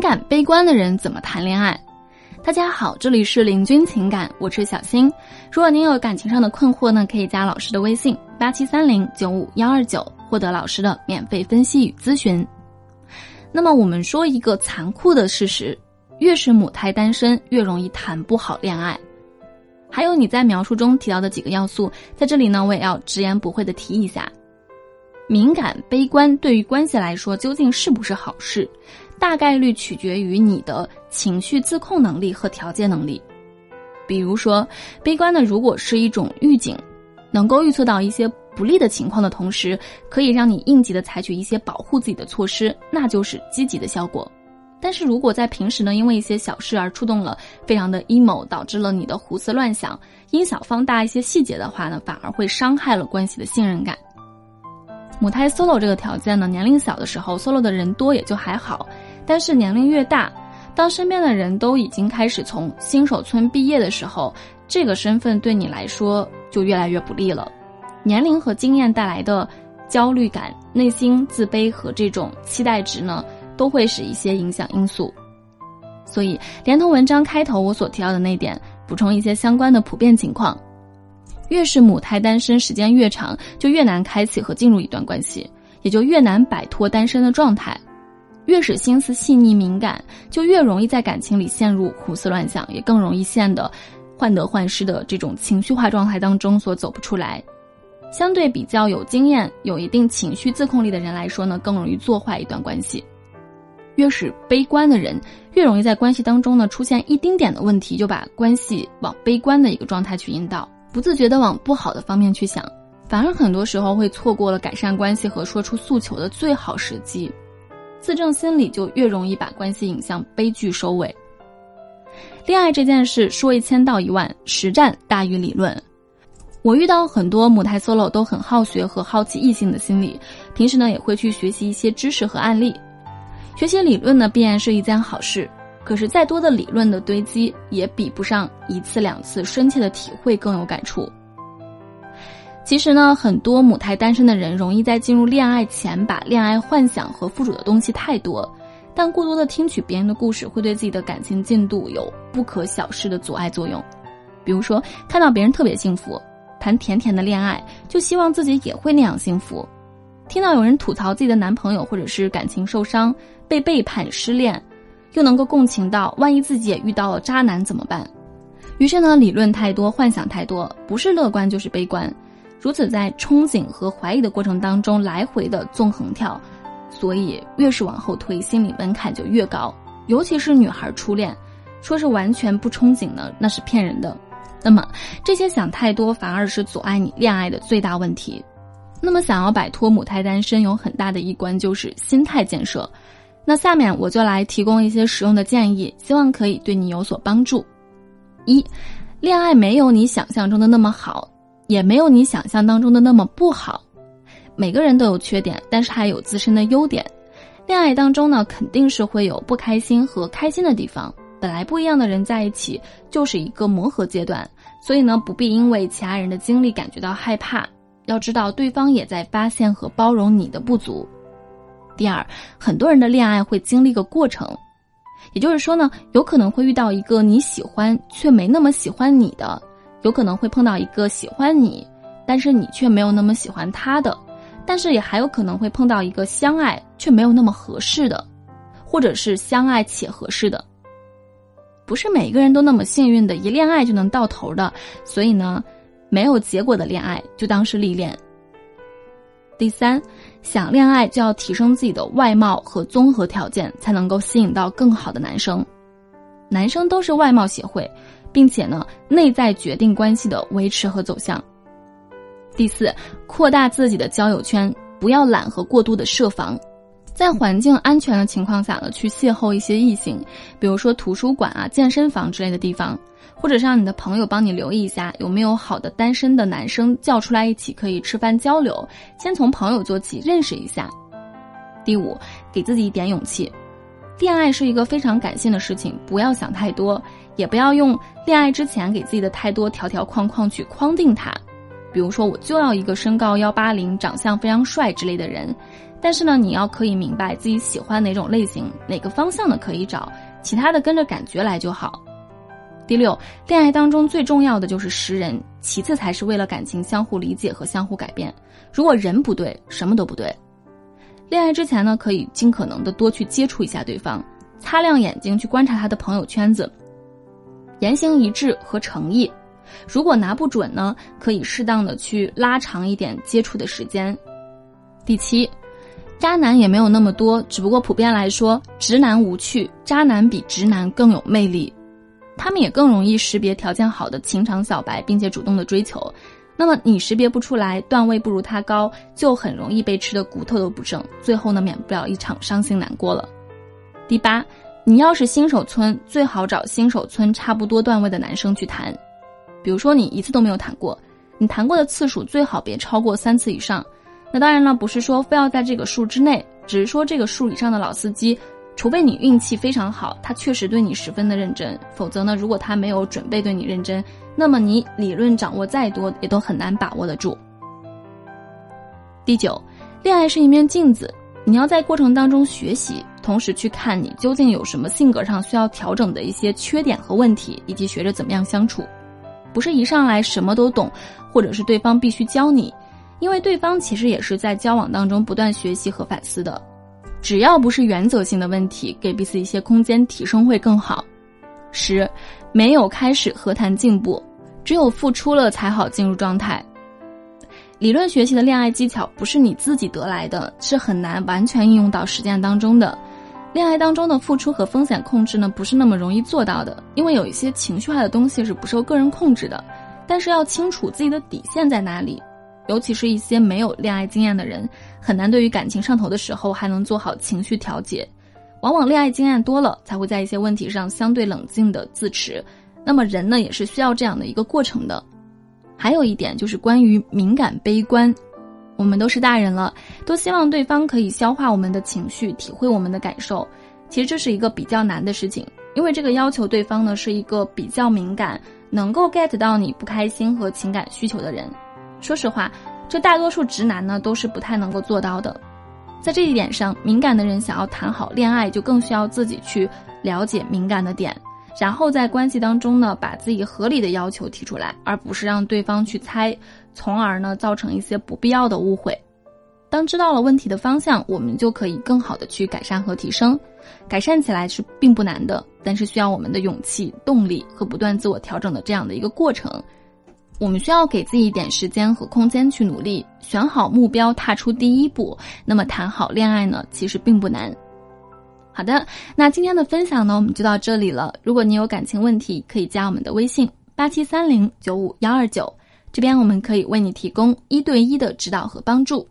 感悲观的人怎么谈恋爱？大家好，这里是林君情感，我是小新。如果您有感情上的困惑呢，可以加老师的微信八七三零九五幺二九，获得老师的免费分析与咨询。那么我们说一个残酷的事实：越是母胎单身，越容易谈不好恋爱。还有你在描述中提到的几个要素，在这里呢，我也要直言不讳的提一下。敏感、悲观对于关系来说究竟是不是好事，大概率取决于你的情绪自控能力和调节能力。比如说，悲观的如果是一种预警，能够预测到一些不利的情况的同时，可以让你应急的采取一些保护自己的措施，那就是积极的效果。但是如果在平时呢，因为一些小事而触动了非常的 emo，，导致了你的胡思乱想，因小放大一些细节的话呢，反而会伤害了关系的信任感。母胎 solo 这个条件呢，年龄小的时候 solo 的人多也就还好，但是年龄越大，当身边的人都已经开始从新手村毕业的时候，这个身份对你来说就越来越不利了。年龄和经验带来的焦虑感、内心自卑和这种期待值呢，都会是一些影响因素。所以，连同文章开头我所提到的那点，补充一些相关的普遍情况。越是母胎单身时间越长，就越难开启和进入一段关系，也就越难摆脱单身的状态。越是心思细腻敏感，就越容易在感情里陷入胡思乱想，也更容易陷得患得患失的这种情绪化状态当中所走不出来。相对比较有经验、有一定情绪自控力的人来说呢，更容易做坏一段关系。越是悲观的人，越容易在关系当中呢出现一丁点的问题，就把关系往悲观的一个状态去引导。不自觉地往不好的方面去想，反而很多时候会错过了改善关系和说出诉求的最好时机，自证心理就越容易把关系引向悲剧收尾。恋爱这件事说一千道一万，实战大于理论。我遇到很多母胎 solo 都很好学和好奇异性的心理，平时呢也会去学习一些知识和案例，学习理论呢必然是一件好事。可是，再多的理论的堆积，也比不上一次两次深切的体会更有感触。其实呢，很多母胎单身的人，容易在进入恋爱前，把恋爱幻想和附属的东西太多，但过多的听取别人的故事，会对自己的感情进度有不可小视的阻碍作用。比如说，看到别人特别幸福，谈甜甜的恋爱，就希望自己也会那样幸福；听到有人吐槽自己的男朋友或者是感情受伤、被背叛、失恋。又能够共情到，万一自己也遇到了渣男怎么办？于是呢，理论太多，幻想太多，不是乐观就是悲观，如此在憧憬和怀疑的过程当中来回的纵横跳，所以越是往后推，心理门槛就越高。尤其是女孩初恋，说是完全不憧憬呢，那是骗人的。那么这些想太多，反而是阻碍你恋爱的最大问题。那么想要摆脱母胎单身，有很大的一关就是心态建设。那下面我就来提供一些实用的建议，希望可以对你有所帮助。一，恋爱没有你想象中的那么好，也没有你想象当中的那么不好。每个人都有缺点，但是还有自身的优点。恋爱当中呢，肯定是会有不开心和开心的地方。本来不一样的人在一起就是一个磨合阶段，所以呢，不必因为其他人的经历感觉到害怕。要知道，对方也在发现和包容你的不足。第二，很多人的恋爱会经历个过程，也就是说呢，有可能会遇到一个你喜欢却没那么喜欢你的，有可能会碰到一个喜欢你，但是你却没有那么喜欢他的，但是也还有可能会碰到一个相爱却没有那么合适的，或者是相爱且合适的。不是每个人都那么幸运的，一恋爱就能到头的，所以呢，没有结果的恋爱就当是历练。第三，想恋爱就要提升自己的外貌和综合条件，才能够吸引到更好的男生。男生都是外貌协会，并且呢，内在决定关系的维持和走向。第四，扩大自己的交友圈，不要懒和过度的设防。在环境安全的情况下呢，去邂逅一些异性，比如说图书馆啊、健身房之类的地方，或者是让你的朋友帮你留意一下有没有好的单身的男生叫出来一起可以吃饭交流，先从朋友做起认识一下。第五，给自己一点勇气，恋爱是一个非常感性的事情，不要想太多，也不要用恋爱之前给自己的太多条条框框去框定它，比如说我就要一个身高幺八零、长相非常帅之类的人。但是呢，你要可以明白自己喜欢哪种类型，哪个方向的可以找，其他的跟着感觉来就好。第六，恋爱当中最重要的就是识人，其次才是为了感情相互理解和相互改变。如果人不对，什么都不对。恋爱之前呢，可以尽可能的多去接触一下对方，擦亮眼睛去观察他的朋友圈子，言行一致和诚意。如果拿不准呢，可以适当的去拉长一点接触的时间。第七。渣男也没有那么多，只不过普遍来说，直男无趣，渣男比直男更有魅力，他们也更容易识别条件好的情场小白，并且主动的追求。那么你识别不出来，段位不如他高，就很容易被吃的骨头都不剩，最后呢，免不了一场伤心难过了。第八，你要是新手村，最好找新手村差不多段位的男生去谈，比如说你一次都没有谈过，你谈过的次数最好别超过三次以上。那当然了，不是说非要在这个数之内，只是说这个数以上的老司机，除非你运气非常好，他确实对你十分的认真，否则呢，如果他没有准备对你认真，那么你理论掌握再多，也都很难把握得住。第九，恋爱是一面镜子，你要在过程当中学习，同时去看你究竟有什么性格上需要调整的一些缺点和问题，以及学着怎么样相处，不是一上来什么都懂，或者是对方必须教你。因为对方其实也是在交往当中不断学习和反思的，只要不是原则性的问题，给彼此一些空间提升会更好。十，没有开始何谈进步？只有付出了才好进入状态。理论学习的恋爱技巧不是你自己得来的，是很难完全应用到实践当中的。恋爱当中的付出和风险控制呢，不是那么容易做到的，因为有一些情绪化的东西是不受个人控制的。但是要清楚自己的底线在哪里。尤其是一些没有恋爱经验的人，很难对于感情上头的时候还能做好情绪调节。往往恋爱经验多了，才会在一些问题上相对冷静的自持。那么人呢，也是需要这样的一个过程的。还有一点就是关于敏感悲观，我们都是大人了，都希望对方可以消化我们的情绪，体会我们的感受。其实这是一个比较难的事情，因为这个要求对方呢是一个比较敏感，能够 get 到你不开心和情感需求的人。说实话，这大多数直男呢都是不太能够做到的。在这一点上，敏感的人想要谈好恋爱，就更需要自己去了解敏感的点，然后在关系当中呢，把自己合理的要求提出来，而不是让对方去猜，从而呢造成一些不必要的误会。当知道了问题的方向，我们就可以更好的去改善和提升。改善起来是并不难的，但是需要我们的勇气、动力和不断自我调整的这样的一个过程。我们需要给自己一点时间和空间去努力，选好目标，踏出第一步。那么谈好恋爱呢，其实并不难。好的，那今天的分享呢，我们就到这里了。如果你有感情问题，可以加我们的微信八七三零九五幺二九，这边我们可以为你提供一对一的指导和帮助。